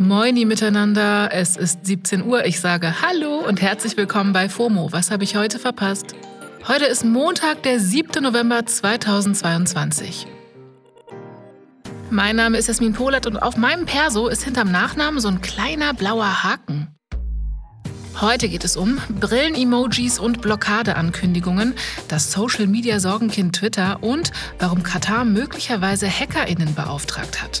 Moini miteinander, es ist 17 Uhr. Ich sage Hallo und herzlich willkommen bei FOMO. Was habe ich heute verpasst? Heute ist Montag, der 7. November 2022. Mein Name ist Jasmin Polat und auf meinem Perso ist hinterm Nachnamen so ein kleiner blauer Haken. Heute geht es um Brillen-Emojis und Blockadeankündigungen, das Social-Media-Sorgenkind Twitter und warum Katar möglicherweise HackerInnen beauftragt hat.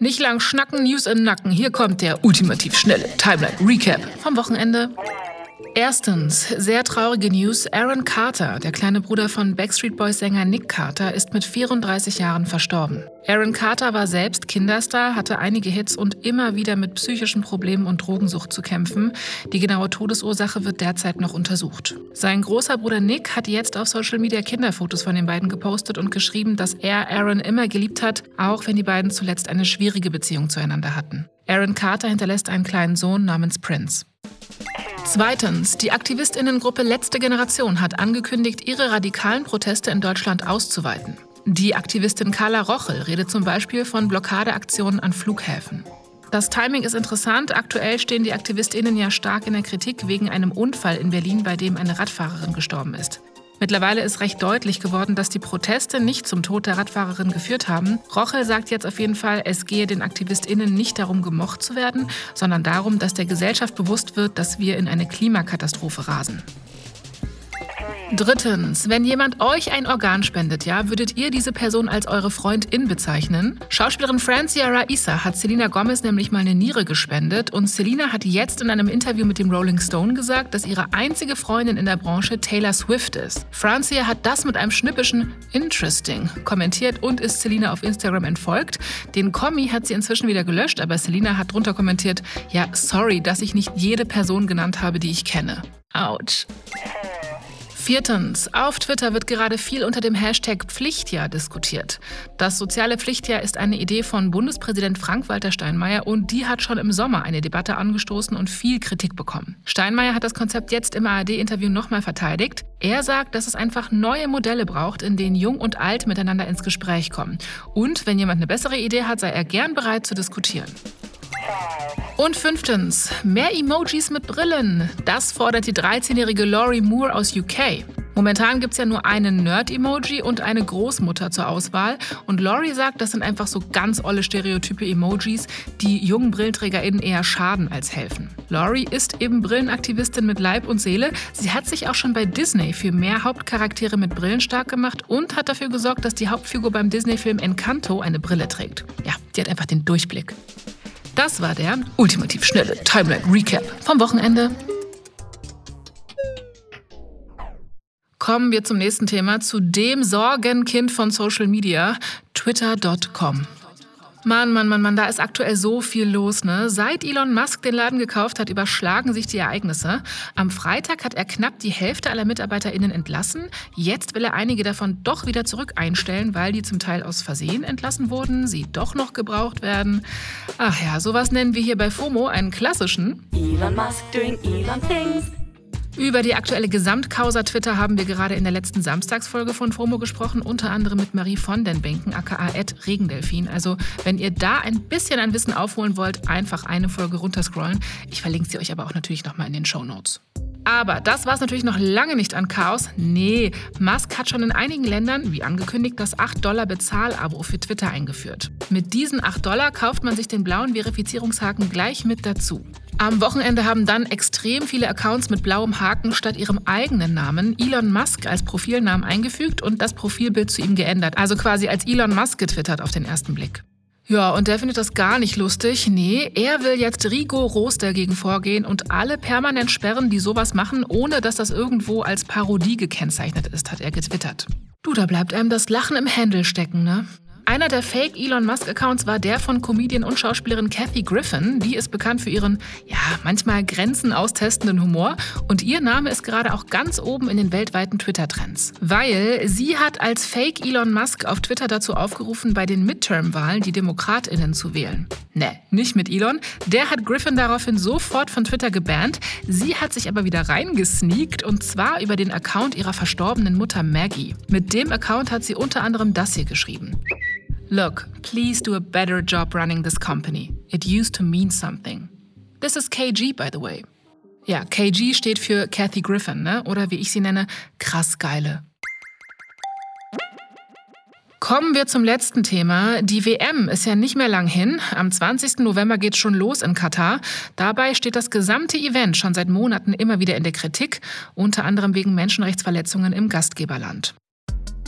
Nicht lang schnacken, News in Nacken. Hier kommt der ultimativ schnelle Timeline Recap vom Wochenende. Erstens, sehr traurige News. Aaron Carter, der kleine Bruder von Backstreet Boys Sänger Nick Carter, ist mit 34 Jahren verstorben. Aaron Carter war selbst Kinderstar, hatte einige Hits und immer wieder mit psychischen Problemen und Drogensucht zu kämpfen. Die genaue Todesursache wird derzeit noch untersucht. Sein großer Bruder Nick hat jetzt auf Social Media Kinderfotos von den beiden gepostet und geschrieben, dass er Aaron immer geliebt hat, auch wenn die beiden zuletzt eine schwierige Beziehung zueinander hatten. Aaron Carter hinterlässt einen kleinen Sohn namens Prince. Zweitens, die Aktivistinnengruppe Letzte Generation hat angekündigt, ihre radikalen Proteste in Deutschland auszuweiten. Die Aktivistin Carla Rochel redet zum Beispiel von Blockadeaktionen an Flughäfen. Das Timing ist interessant. Aktuell stehen die AktivistInnen ja stark in der Kritik wegen einem Unfall in Berlin, bei dem eine Radfahrerin gestorben ist. Mittlerweile ist recht deutlich geworden, dass die Proteste nicht zum Tod der Radfahrerin geführt haben. Rochel sagt jetzt auf jeden Fall, es gehe den AktivistInnen nicht darum, gemocht zu werden, sondern darum, dass der Gesellschaft bewusst wird, dass wir in eine Klimakatastrophe rasen. Drittens, wenn jemand euch ein Organ spendet, ja, würdet ihr diese Person als eure Freundin bezeichnen? Schauspielerin Francia Raisa hat Selena Gomez nämlich mal eine Niere gespendet und Selena hat jetzt in einem Interview mit dem Rolling Stone gesagt, dass ihre einzige Freundin in der Branche Taylor Swift ist. Francia hat das mit einem schnippischen Interesting kommentiert und ist Selena auf Instagram entfolgt. Den Kommi hat sie inzwischen wieder gelöscht, aber Selena hat drunter kommentiert, ja, sorry, dass ich nicht jede Person genannt habe, die ich kenne. Autsch. Viertens. Auf Twitter wird gerade viel unter dem Hashtag Pflichtjahr diskutiert. Das soziale Pflichtjahr ist eine Idee von Bundespräsident Frank-Walter Steinmeier und die hat schon im Sommer eine Debatte angestoßen und viel Kritik bekommen. Steinmeier hat das Konzept jetzt im ARD-Interview nochmal verteidigt. Er sagt, dass es einfach neue Modelle braucht, in denen Jung und Alt miteinander ins Gespräch kommen. Und wenn jemand eine bessere Idee hat, sei er gern bereit zu diskutieren. Und fünftens, mehr Emojis mit Brillen. Das fordert die 13-jährige Laurie Moore aus UK. Momentan gibt es ja nur einen Nerd-Emoji und eine Großmutter zur Auswahl. Und Laurie sagt, das sind einfach so ganz olle stereotype Emojis, die jungen BrillenträgerInnen eher schaden als helfen. Laurie ist eben Brillenaktivistin mit Leib und Seele. Sie hat sich auch schon bei Disney für mehr Hauptcharaktere mit Brillen stark gemacht und hat dafür gesorgt, dass die Hauptfigur beim Disney-Film Encanto eine Brille trägt. Ja, die hat einfach den Durchblick. Das war der ultimativ schnelle Timeline Recap vom Wochenende. Kommen wir zum nächsten Thema, zu dem Sorgenkind von Social Media, twitter.com. Mann, Mann, Mann, Mann, da ist aktuell so viel los, ne? Seit Elon Musk den Laden gekauft hat, überschlagen sich die Ereignisse. Am Freitag hat er knapp die Hälfte aller MitarbeiterInnen entlassen. Jetzt will er einige davon doch wieder zurück einstellen, weil die zum Teil aus Versehen entlassen wurden, sie doch noch gebraucht werden. Ach ja, sowas nennen wir hier bei FOMO einen klassischen Elon Musk doing Elon things. Über die aktuelle Gesamtkausa Twitter haben wir gerade in der letzten Samstagsfolge von FOMO gesprochen, unter anderem mit Marie von den Benken, aka Regendelfin. Also, wenn ihr da ein bisschen an Wissen aufholen wollt, einfach eine Folge runterscrollen. Ich verlinke sie euch aber auch natürlich nochmal in den Show Notes. Aber das war es natürlich noch lange nicht an Chaos. Nee, Musk hat schon in einigen Ländern, wie angekündigt, das 8-Dollar-Bezahlabo für Twitter eingeführt. Mit diesen 8 Dollar kauft man sich den blauen Verifizierungshaken gleich mit dazu. Am Wochenende haben dann extrem viele Accounts mit blauem Haken statt ihrem eigenen Namen Elon Musk als Profilnamen eingefügt und das Profilbild zu ihm geändert. Also quasi als Elon Musk getwittert auf den ersten Blick. Ja, und der findet das gar nicht lustig. Nee, er will jetzt rigoros dagegen vorgehen und alle permanent sperren, die sowas machen, ohne dass das irgendwo als Parodie gekennzeichnet ist, hat er getwittert. Du, da bleibt einem das Lachen im Händel stecken, ne? Einer der Fake Elon Musk Accounts war der von Comedian und Schauspielerin Kathy Griffin. Die ist bekannt für ihren, ja, manchmal Grenzen austestenden Humor und ihr Name ist gerade auch ganz oben in den weltweiten Twitter-Trends. Weil sie hat als Fake Elon Musk auf Twitter dazu aufgerufen, bei den Midterm-Wahlen die DemokratInnen zu wählen. Ne, nicht mit Elon. Der hat Griffin daraufhin sofort von Twitter gebannt. Sie hat sich aber wieder reingesneakt und zwar über den Account ihrer verstorbenen Mutter Maggie. Mit dem Account hat sie unter anderem das hier geschrieben. Look, please do a better job running this company. It used to mean something. This is KG, by the way. Ja, KG steht für Kathy Griffin, ne? oder wie ich sie nenne, krass geile. Kommen wir zum letzten Thema. Die WM ist ja nicht mehr lang hin. Am 20. November geht schon los in Katar. Dabei steht das gesamte Event schon seit Monaten immer wieder in der Kritik, unter anderem wegen Menschenrechtsverletzungen im Gastgeberland.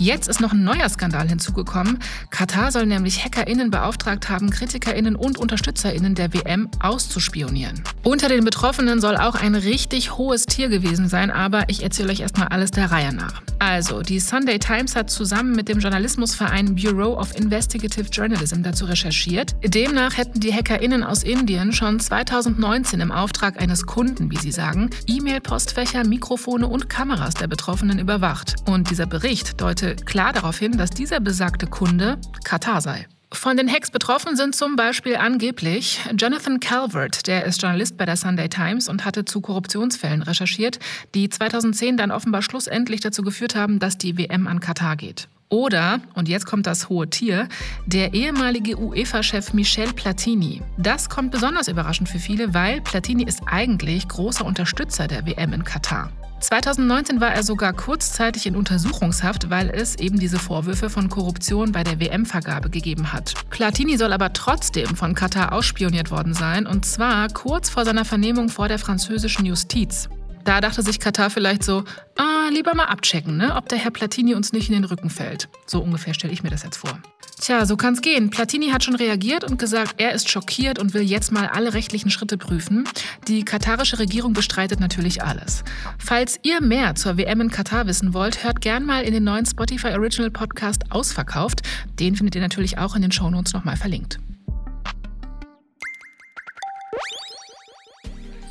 Jetzt ist noch ein neuer Skandal hinzugekommen. Katar soll nämlich HackerInnen beauftragt haben, KritikerInnen und UnterstützerInnen der WM auszuspionieren. Unter den Betroffenen soll auch ein richtig hohes Tier gewesen sein, aber ich erzähle euch erstmal alles der Reihe nach. Also, die Sunday Times hat zusammen mit dem Journalismusverein Bureau of Investigative Journalism dazu recherchiert. Demnach hätten die HackerInnen aus Indien schon 2019 im Auftrag eines Kunden, wie sie sagen, E-Mail-Postfächer, Mikrofone und Kameras der Betroffenen überwacht. Und dieser Bericht deutet klar darauf hin, dass dieser besagte Kunde Katar sei. Von den Hacks betroffen sind zum Beispiel angeblich Jonathan Calvert, der ist Journalist bei der Sunday Times und hatte zu Korruptionsfällen recherchiert, die 2010 dann offenbar schlussendlich dazu geführt haben, dass die WM an Katar geht. Oder, und jetzt kommt das hohe Tier, der ehemalige UEFA-Chef Michel Platini. Das kommt besonders überraschend für viele, weil Platini ist eigentlich großer Unterstützer der WM in Katar. 2019 war er sogar kurzzeitig in Untersuchungshaft, weil es eben diese Vorwürfe von Korruption bei der WM-Vergabe gegeben hat. Platini soll aber trotzdem von Katar ausspioniert worden sein, und zwar kurz vor seiner Vernehmung vor der französischen Justiz. Da dachte sich Katar vielleicht so, ah, lieber mal abchecken, ne, ob der Herr Platini uns nicht in den Rücken fällt. So ungefähr stelle ich mir das jetzt vor. Tja, so kann's gehen. Platini hat schon reagiert und gesagt, er ist schockiert und will jetzt mal alle rechtlichen Schritte prüfen. Die katarische Regierung bestreitet natürlich alles. Falls ihr mehr zur WM in Katar wissen wollt, hört gern mal in den neuen Spotify Original Podcast Ausverkauft. Den findet ihr natürlich auch in den Shownotes nochmal verlinkt.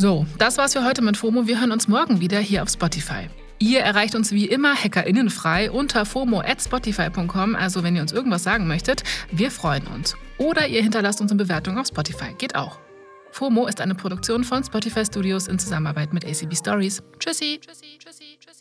So, das war's für heute mit FOMO. Wir hören uns morgen wieder hier auf Spotify. Ihr erreicht uns wie immer hackerinnenfrei unter fomo@spotify.com. Also wenn ihr uns irgendwas sagen möchtet, wir freuen uns. Oder ihr hinterlasst uns eine Bewertung auf Spotify. Geht auch. FOMO ist eine Produktion von Spotify Studios in Zusammenarbeit mit ACB Stories. Tschüssi. Tschüssi, tschüssi, tschüssi.